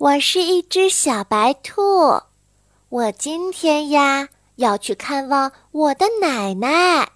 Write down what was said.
我是一只小白兔。我今天呀要去看望我的奶奶。